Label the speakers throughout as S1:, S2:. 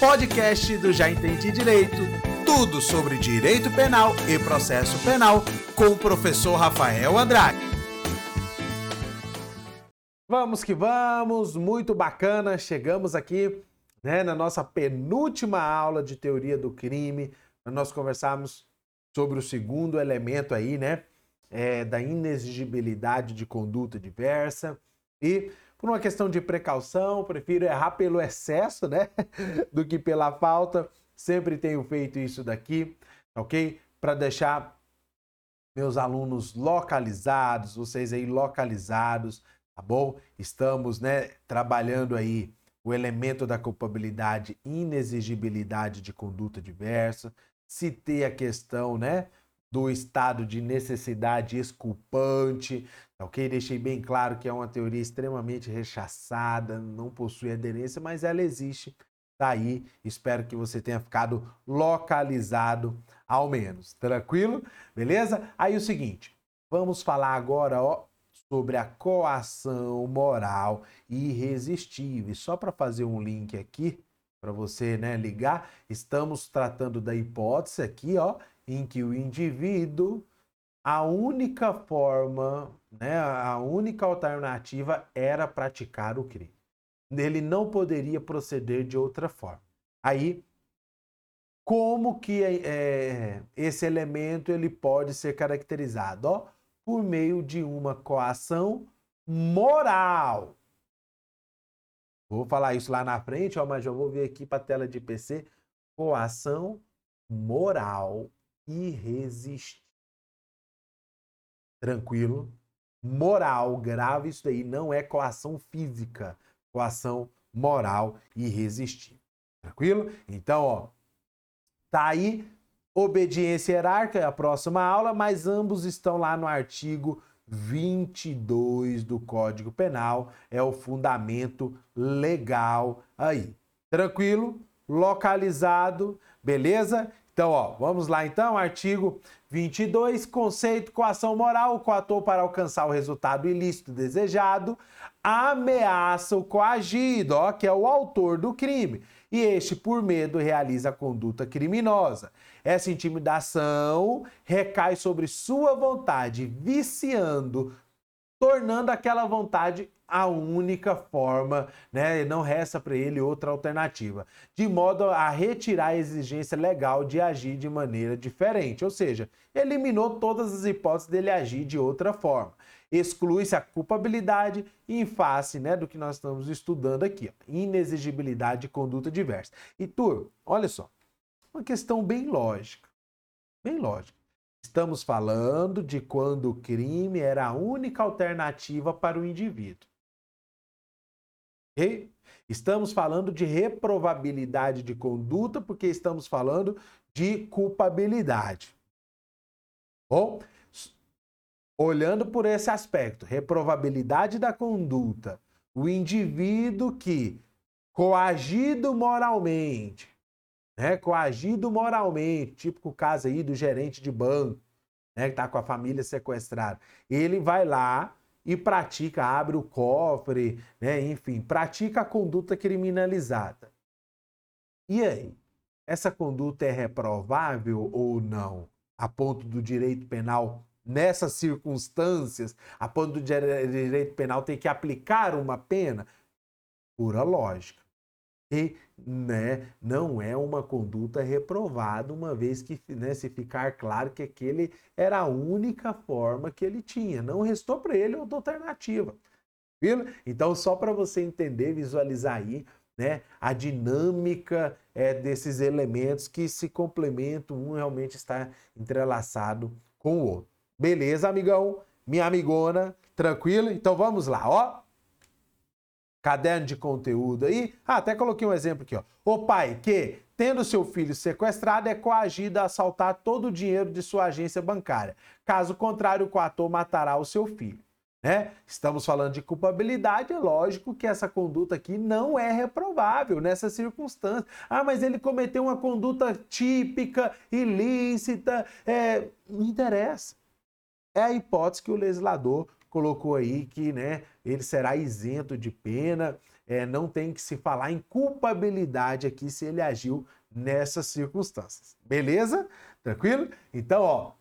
S1: podcast do Já Entendi Direito. Tudo sobre direito penal e processo penal com o professor Rafael Andrade. Vamos que vamos, muito bacana. Chegamos aqui né, na nossa penúltima aula de teoria do crime. Nós conversamos sobre o segundo elemento aí, né? É, da inexigibilidade de conduta diversa. E por uma questão de precaução, prefiro errar pelo excesso, né? Do que pela falta. Sempre tenho feito isso daqui, ok? Para deixar meus alunos localizados, vocês aí localizados, tá bom? Estamos, né, trabalhando aí o elemento da culpabilidade, inexigibilidade de conduta diversa. Citei a questão, né, do estado de necessidade esculpante, ok? Deixei bem claro que é uma teoria extremamente rechaçada, não possui aderência, mas ela existe. Tá aí, espero que você tenha ficado localizado ao menos. Tranquilo? Beleza? Aí o seguinte, vamos falar agora, ó, sobre a coação moral irresistível. Só para fazer um link aqui para você, né, ligar, estamos tratando da hipótese aqui, ó, em que o indivíduo, a única forma, né, a única alternativa era praticar o crime. Ele não poderia proceder de outra forma. Aí, como que é, esse elemento ele pode ser caracterizado? Ó, por meio de uma coação moral. Vou falar isso lá na frente, ó, mas já vou ver aqui para a tela de PC. Coação moral irresistível. Tranquilo? Moral, grave isso aí, não é coação física, coação moral irresistível. Tranquilo? Então, ó, tá aí obediência hierárquica, é a próxima aula, mas ambos estão lá no artigo 22 do Código Penal, é o fundamento legal aí. Tranquilo? Localizado, beleza? Então, ó, vamos lá então, artigo 22, conceito coação moral, coator para alcançar o resultado ilícito desejado, ameaça o coagido, ó, que é o autor do crime, e este por medo realiza a conduta criminosa. Essa intimidação recai sobre sua vontade, viciando, tornando aquela vontade a única forma, né? Não resta para ele outra alternativa, de modo a retirar a exigência legal de agir de maneira diferente, ou seja, eliminou todas as hipóteses dele agir de outra forma. Exclui-se a culpabilidade em face né, do que nós estamos estudando aqui, ó, inexigibilidade de conduta diversa. E turma, olha só, uma questão bem lógica, bem lógica. Estamos falando de quando o crime era a única alternativa para o indivíduo. Okay? Estamos falando de reprovabilidade de conduta porque estamos falando de culpabilidade. Bom, olhando por esse aspecto, reprovabilidade da conduta, o indivíduo que coagido moralmente, né, coagido moralmente, tipo o caso aí do gerente de banco, né, que está com a família sequestrada, ele vai lá e pratica, abre o cofre, né? enfim, pratica a conduta criminalizada. E aí? Essa conduta é reprovável ou não? A ponto do direito penal, nessas circunstâncias, a ponto do direito penal ter que aplicar uma pena? Pura lógica. E né, não é uma conduta reprovada, uma vez que né, se ficar claro que aquele era a única forma que ele tinha. Não restou para ele outra alternativa. Viu? Então, só para você entender, visualizar aí né, a dinâmica é, desses elementos que se complementam, um realmente está entrelaçado com o outro. Beleza, amigão? Minha amigona, tranquilo? Então vamos lá, ó caderno de conteúdo aí. Ah, até coloquei um exemplo aqui, ó. O pai que, tendo seu filho sequestrado, é coagido a assaltar todo o dinheiro de sua agência bancária. Caso contrário, o coator matará o seu filho. Né? Estamos falando de culpabilidade, é lógico que essa conduta aqui não é reprovável nessa circunstância. Ah, mas ele cometeu uma conduta típica, ilícita, é... não interessa. É a hipótese que o legislador colocou aí que né, ele será isento de pena, é, não tem que se falar em culpabilidade aqui se ele agiu nessas circunstâncias. Beleza? Tranquilo? Então, ó,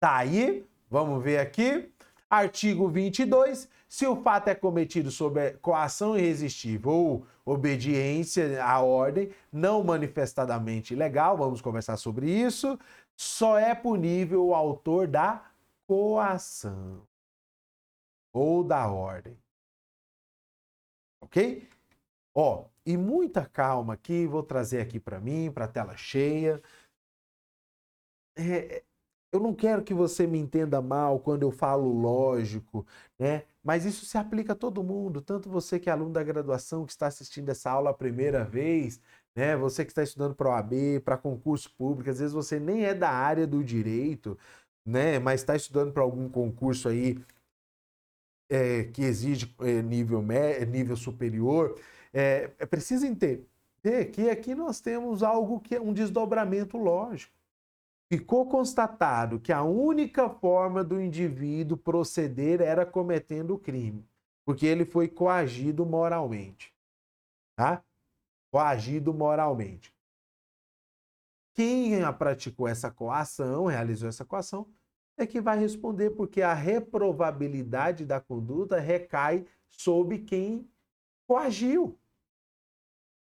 S1: tá aí, vamos ver aqui. Artigo 22. Se o fato é cometido sob coação irresistível ou obediência à ordem não manifestadamente ilegal, vamos conversar sobre isso, só é punível o autor da coação ou da ordem. Ok? Ó, e muita calma aqui, vou trazer aqui para mim, para a tela cheia. É, eu não quero que você me entenda mal quando eu falo lógico, né? Mas isso se aplica a todo mundo, tanto você que é aluno da graduação, que está assistindo essa aula a primeira vez, né? Você que está estudando para OAB, para concurso público, às vezes você nem é da área do direito, né? Mas está estudando para algum concurso aí é, que exige é, nível, nível superior. É, é preciso entender que aqui nós temos algo que é um desdobramento lógico ficou constatado que a única forma do indivíduo proceder era cometendo o crime, porque ele foi coagido moralmente. Tá? Coagido moralmente. Quem praticou essa coação, realizou essa coação, é que vai responder, porque a reprovabilidade da conduta recai sobre quem coagiu.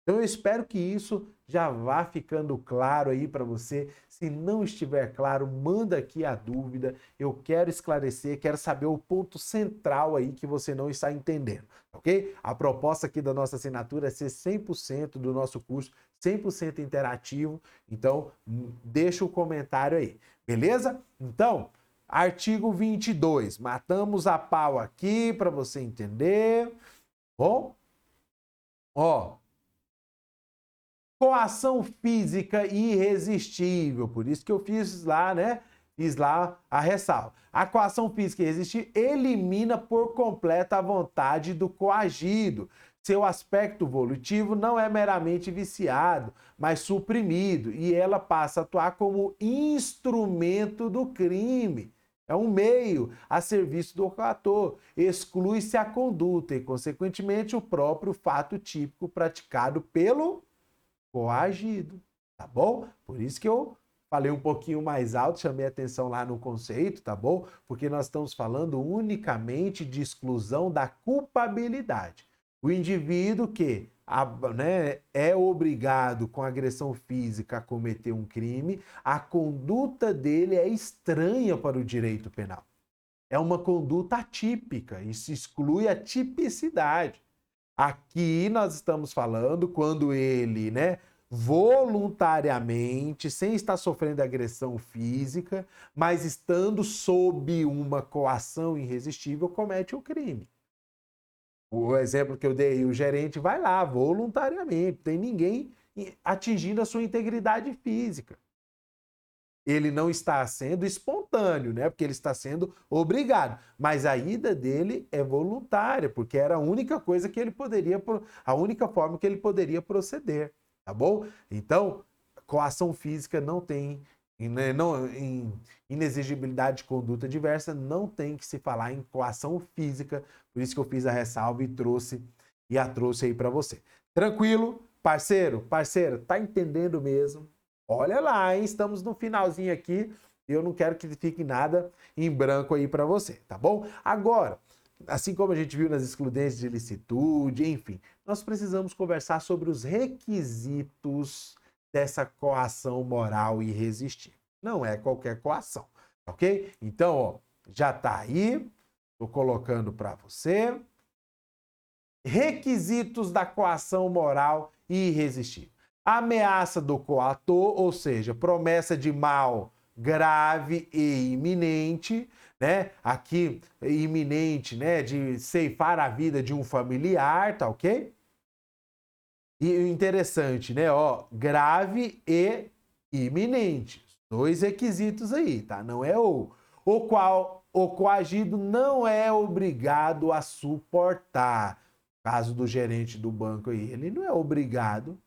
S1: Então eu espero que isso já vá ficando claro aí para você. Se não estiver claro, manda aqui a dúvida. Eu quero esclarecer, quero saber o ponto central aí que você não está entendendo, ok? A proposta aqui da nossa assinatura é ser 100% do nosso curso, 100% interativo. Então, hum, deixa o comentário aí, beleza? Então, artigo 22. Matamos a pau aqui para você entender. Bom? Ó, coação física irresistível. Por isso que eu fiz lá, né? Fiz lá a ressalva. A coação física irresistível elimina por completo a vontade do coagido. Seu aspecto volutivo não é meramente viciado, mas suprimido, e ela passa a atuar como instrumento do crime. É um meio a serviço do ator. Exclui-se a conduta e, consequentemente, o próprio fato típico praticado pelo coagido, tá bom? Por isso que eu falei um pouquinho mais alto, chamei atenção lá no conceito, tá bom? Porque nós estamos falando unicamente de exclusão da culpabilidade. O indivíduo que né, é obrigado com agressão física a cometer um crime, a conduta dele é estranha para o direito penal. É uma conduta atípica, isso exclui a tipicidade. Aqui nós estamos falando quando ele, né, voluntariamente, sem estar sofrendo agressão física, mas estando sob uma coação irresistível, comete o crime. O exemplo que eu dei, o gerente vai lá voluntariamente, tem ninguém atingindo a sua integridade física ele não está sendo espontâneo, né? Porque ele está sendo obrigado. Mas a ida dele é voluntária, porque era a única coisa que ele poderia, a única forma que ele poderia proceder, tá bom? Então, coação física não tem, né, em inexigibilidade de conduta diversa, não tem que se falar em coação física. Por isso que eu fiz a ressalva e trouxe e a trouxe aí para você. Tranquilo, parceiro, parceira, tá entendendo mesmo? Olha lá, hein? Estamos no finalzinho aqui. Eu não quero que fique nada em branco aí para você, tá bom? Agora, assim como a gente viu nas excludências de licitude, enfim, nós precisamos conversar sobre os requisitos dessa coação moral irresistível. Não é qualquer coação, ok? Então, ó, já tá aí, tô colocando para você. Requisitos da coação moral irresistível ameaça do coator, ou seja, promessa de mal grave e iminente, né? Aqui iminente, né, de ceifar a vida de um familiar, tá OK? E interessante, né, ó, grave e iminente. Dois requisitos aí, tá? Não é o o qual o coagido não é obrigado a suportar. Caso do gerente do banco aí, ele não é obrigado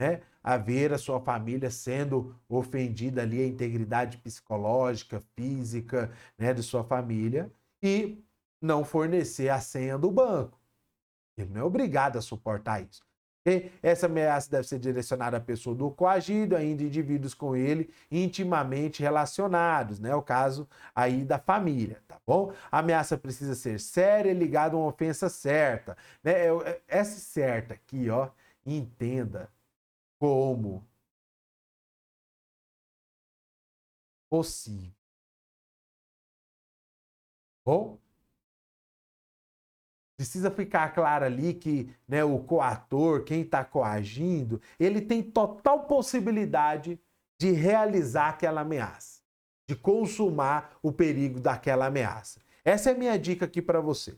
S1: né, a ver a sua família sendo ofendida ali, a integridade psicológica, física né, de sua família, e não fornecer a senha do banco. Ele não é obrigado a suportar isso. Essa ameaça deve ser direcionada à pessoa do coagido, ainda indivíduos com ele intimamente relacionados, né? O caso aí da família, tá bom? A ameaça precisa ser séria e ligada a uma ofensa certa, né? É, é, essa certa aqui, ó, entenda como possível. Bom, precisa ficar claro ali que né, o coator, quem está coagindo, ele tem total possibilidade de realizar aquela ameaça, de consumar o perigo daquela ameaça. Essa é a minha dica aqui para você.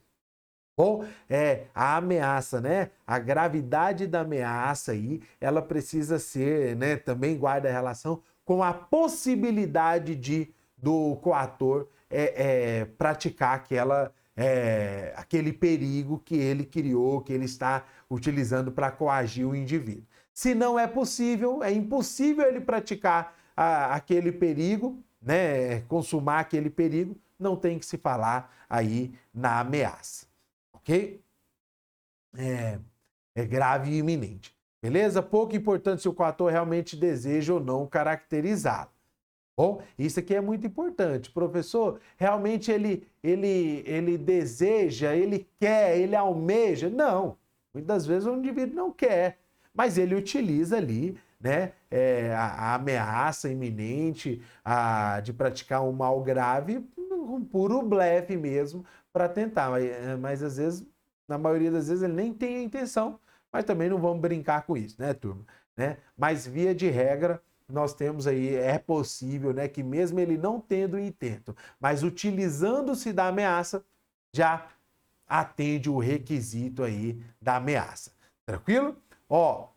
S1: Bom, é a ameaça, né? A gravidade da ameaça aí, ela precisa ser, né? Também guarda relação com a possibilidade de do coator é, é, praticar aquela, é, aquele perigo que ele criou, que ele está utilizando para coagir o indivíduo. Se não é possível, é impossível ele praticar a, aquele perigo, né, consumar aquele perigo, não tem que se falar aí na ameaça, ok? É, é grave e iminente. Beleza? Pouco importante se o coator realmente deseja ou não caracterizá-lo. Bom, isso aqui é muito importante. Professor, realmente ele, ele, ele deseja, ele quer, ele almeja? Não. Muitas vezes o indivíduo não quer, mas ele utiliza ali né, é, a, a, ameaça iminente a, de praticar um mal grave, um puro blefe mesmo, para tentar. Mas, mas às vezes, na maioria das vezes, ele nem tem a intenção mas também não vamos brincar com isso, né, turma? Né? Mas via de regra, nós temos aí, é possível, né, que mesmo ele não tendo intento, mas utilizando-se da ameaça, já atende o requisito aí da ameaça. Tranquilo? Ó,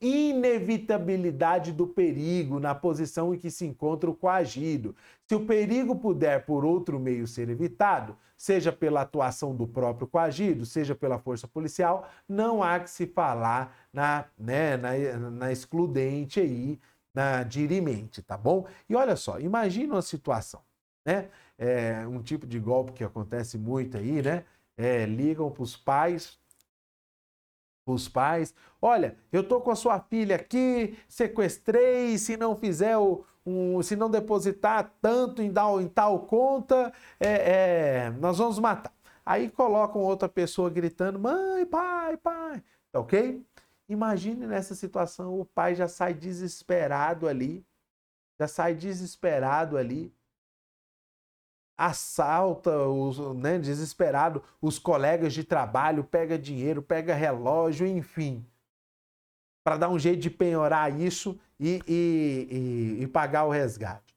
S1: inevitabilidade do perigo na posição em que se encontra o coagido. Se o perigo puder por outro meio ser evitado, seja pela atuação do próprio coagido, seja pela força policial, não há que se falar na, né, na, na excludente aí, na dirimente, tá bom? E olha só, imagina uma situação, né? É, um tipo de golpe que acontece muito aí, né? É, ligam para os pais os pais. Olha, eu tô com a sua filha aqui, sequestrei, se não fizer o, um, se não depositar tanto em, tal, em tal conta, é, é, nós vamos matar. Aí colocam outra pessoa gritando, mãe, pai, pai, tá ok? Imagine nessa situação, o pai já sai desesperado ali, já sai desesperado ali, assalta, os, né, desesperado, os colegas de trabalho, pega dinheiro, pega relógio, enfim, para dar um jeito de penhorar isso e, e, e, e pagar o resgate.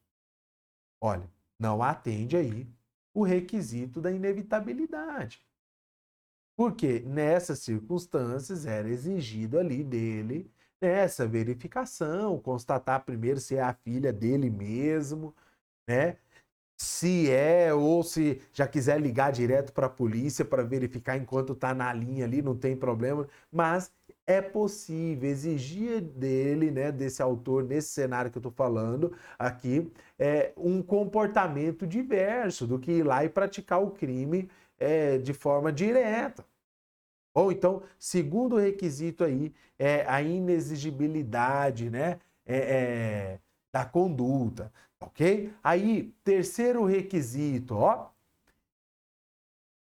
S1: Olha, não atende aí o requisito da inevitabilidade. Porque nessas circunstâncias era exigido ali dele essa verificação, constatar primeiro se é a filha dele mesmo, né? se é ou se já quiser ligar direto para a polícia para verificar enquanto está na linha ali, não tem problema, mas é possível exigir dele, né, desse autor, nesse cenário que eu estou falando aqui, é, um comportamento diverso do que ir lá e praticar o crime é, de forma direta. Ou então, segundo requisito aí, é a inexigibilidade né, é, é, da conduta. Ok? Aí, terceiro requisito, ó.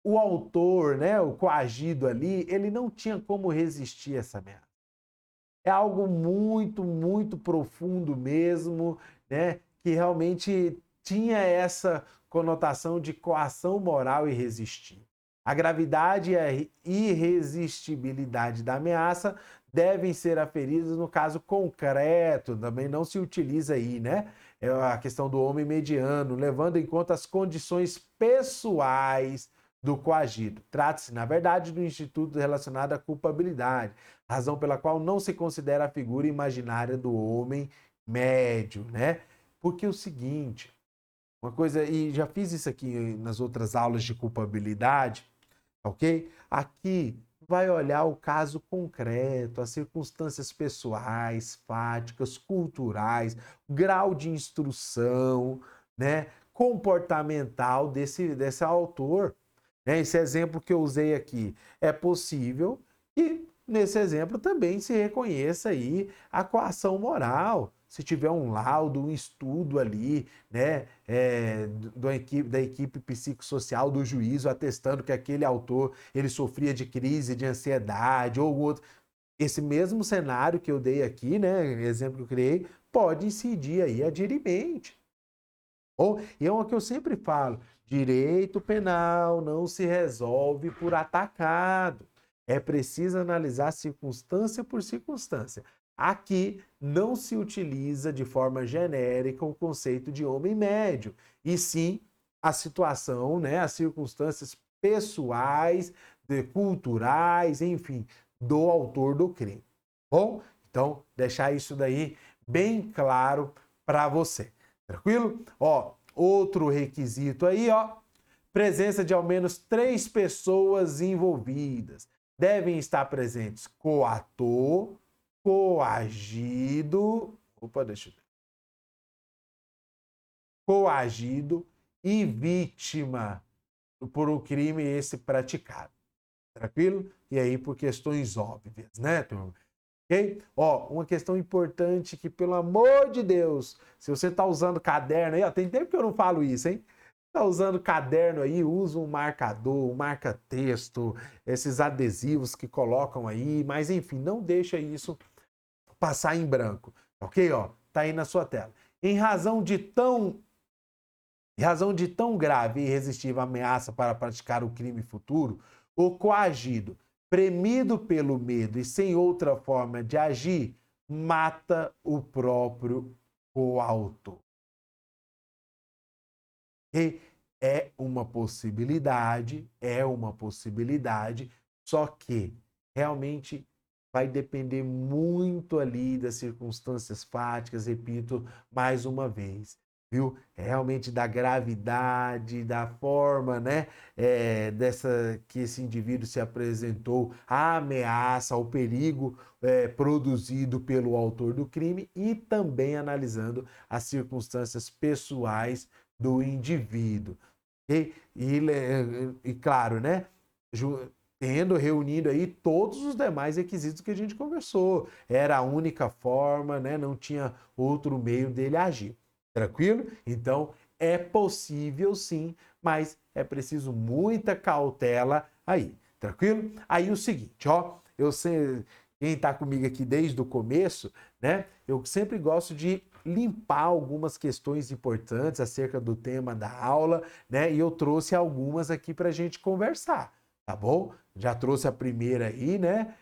S1: O autor, né, o coagido ali, ele não tinha como resistir a essa ameaça. É algo muito, muito profundo mesmo, né, que realmente tinha essa conotação de coação moral irresistível. A gravidade e a irresistibilidade da ameaça devem ser aferidas no caso concreto, também não se utiliza aí, né? é a questão do homem mediano, levando em conta as condições pessoais do coagido. Trata-se, na verdade, do instituto relacionado à culpabilidade, razão pela qual não se considera a figura imaginária do homem médio, né? Porque é o seguinte, uma coisa, e já fiz isso aqui nas outras aulas de culpabilidade, ok? Aqui vai olhar o caso concreto, as circunstâncias pessoais, fáticas, culturais, grau de instrução, né, comportamental desse, desse autor. né, esse exemplo que eu usei aqui, é possível que nesse exemplo também se reconheça aí a coação moral. Se tiver um laudo, um estudo ali, né, é, da, equipe, da equipe psicossocial do juízo atestando que aquele autor ele sofria de crise de ansiedade ou outro, esse mesmo cenário que eu dei aqui, né, exemplo que eu criei, pode incidir aí adirimente. Ou, e é uma que eu sempre falo, direito penal não se resolve por atacado. É preciso analisar circunstância por circunstância. Aqui não se utiliza de forma genérica o conceito de homem médio, e sim a situação, né, as circunstâncias pessoais, culturais, enfim, do autor do crime. Bom, então deixar isso daí bem claro para você. Tranquilo? Ó, outro requisito aí, ó, presença de ao menos três pessoas envolvidas. Devem estar presentes coator, coagido, opa, deixa eu ver. Coagido e vítima por um crime esse praticado. Tranquilo? E aí por questões óbvias, né, turma? Ok? Ó, uma questão importante que, pelo amor de Deus, se você está usando caderno aí, ó, tem tempo que eu não falo isso, hein? Está usando caderno aí, usa um marcador, um marca-texto, esses adesivos que colocam aí, mas enfim, não deixa isso passar em branco, ok? Ó, tá aí na sua tela. Em razão de tão em razão de tão grave e irresistível ameaça para praticar o crime futuro, o coagido premido pelo medo e sem outra forma de agir, mata o próprio coautor. E é uma possibilidade, é uma possibilidade, só que realmente vai depender muito ali das circunstâncias fáticas, repito mais uma vez viu? É realmente da gravidade, da forma, né, é, dessa que esse indivíduo se apresentou, a ameaça, o perigo é, produzido pelo autor do crime e também analisando as circunstâncias pessoais do indivíduo. E, e, e claro, né, tendo reunido aí todos os demais requisitos que a gente conversou. Era a única forma, né? Não tinha outro meio dele agir. Tranquilo? Então é possível sim, mas é preciso muita cautela aí. Tranquilo? Aí o seguinte, ó, eu sei, quem está comigo aqui desde o começo, né? Eu sempre gosto de limpar algumas questões importantes acerca do tema da aula, né? E eu trouxe algumas aqui para a gente conversar, tá bom? Já trouxe a primeira aí, né?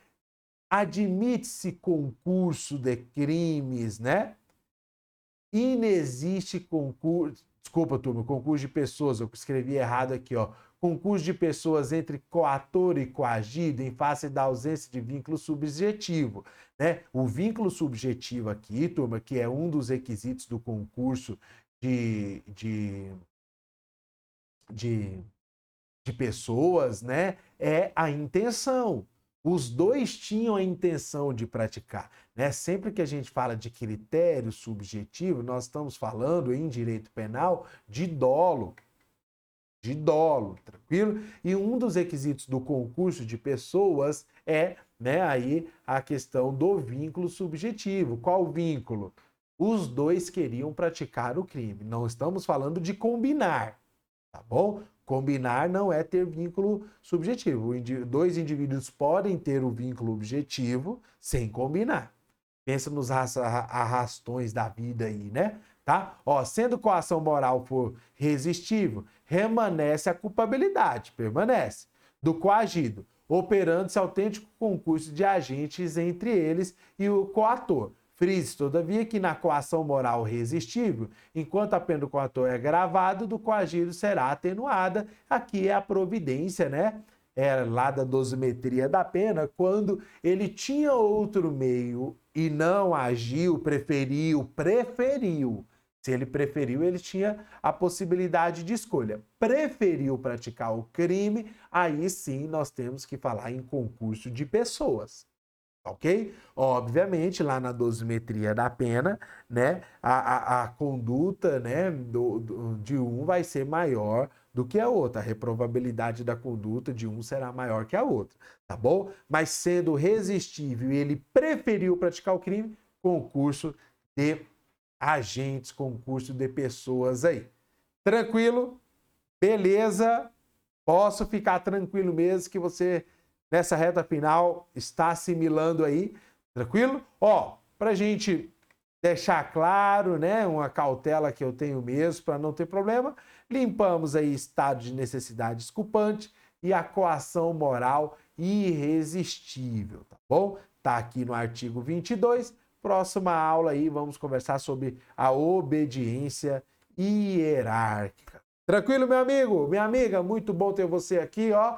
S1: Admite-se concurso de crimes, né? inexiste concurso. Desculpa, turma, concurso de pessoas, eu escrevi errado aqui, ó. Concurso de pessoas entre coator e coagido em face da ausência de vínculo subjetivo. Né? O vínculo subjetivo aqui, turma, que é um dos requisitos do concurso de, de, de, de pessoas, né? É a intenção. Os dois tinham a intenção de praticar. Né? Sempre que a gente fala de critério subjetivo, nós estamos falando em direito penal de dolo. De dolo, tranquilo? E um dos requisitos do concurso de pessoas é né, aí a questão do vínculo subjetivo. Qual vínculo? Os dois queriam praticar o crime. Não estamos falando de combinar, tá bom? Combinar não é ter vínculo subjetivo. Dois indivíduos podem ter o vínculo objetivo sem combinar. Pensa nos arrastões da vida aí, né? Tá? Ó, sendo coação moral for resistível, remanesce a culpabilidade, permanece, do coagido, operando-se autêntico concurso de agentes entre eles e o coator, Frise, todavia, que na coação moral resistível, enquanto a pena do coator é gravado, do coagido será atenuada. Aqui é a providência, né? É lá da dosimetria da pena, quando ele tinha outro meio e não agiu, preferiu, preferiu. Se ele preferiu, ele tinha a possibilidade de escolha. Preferiu praticar o crime, aí sim nós temos que falar em concurso de pessoas ok? Obviamente, lá na dosimetria da pena, né, a, a, a conduta né, do, do, de um vai ser maior do que a outra. A reprovabilidade da conduta de um será maior que a outra, tá bom? Mas sendo resistível e ele preferiu praticar o crime, concurso de agentes, concurso de pessoas aí. Tranquilo? Beleza? Posso ficar tranquilo mesmo que você, nessa reta final, está assimilando aí. Tranquilo? Ó, pra gente deixar claro, né, uma cautela que eu tenho mesmo para não ter problema, limpamos aí estado de necessidade desculpante e a coação moral irresistível, tá bom? Tá aqui no artigo 22. Próxima aula aí vamos conversar sobre a obediência hierárquica. Tranquilo, meu amigo? Minha amiga, muito bom ter você aqui, ó.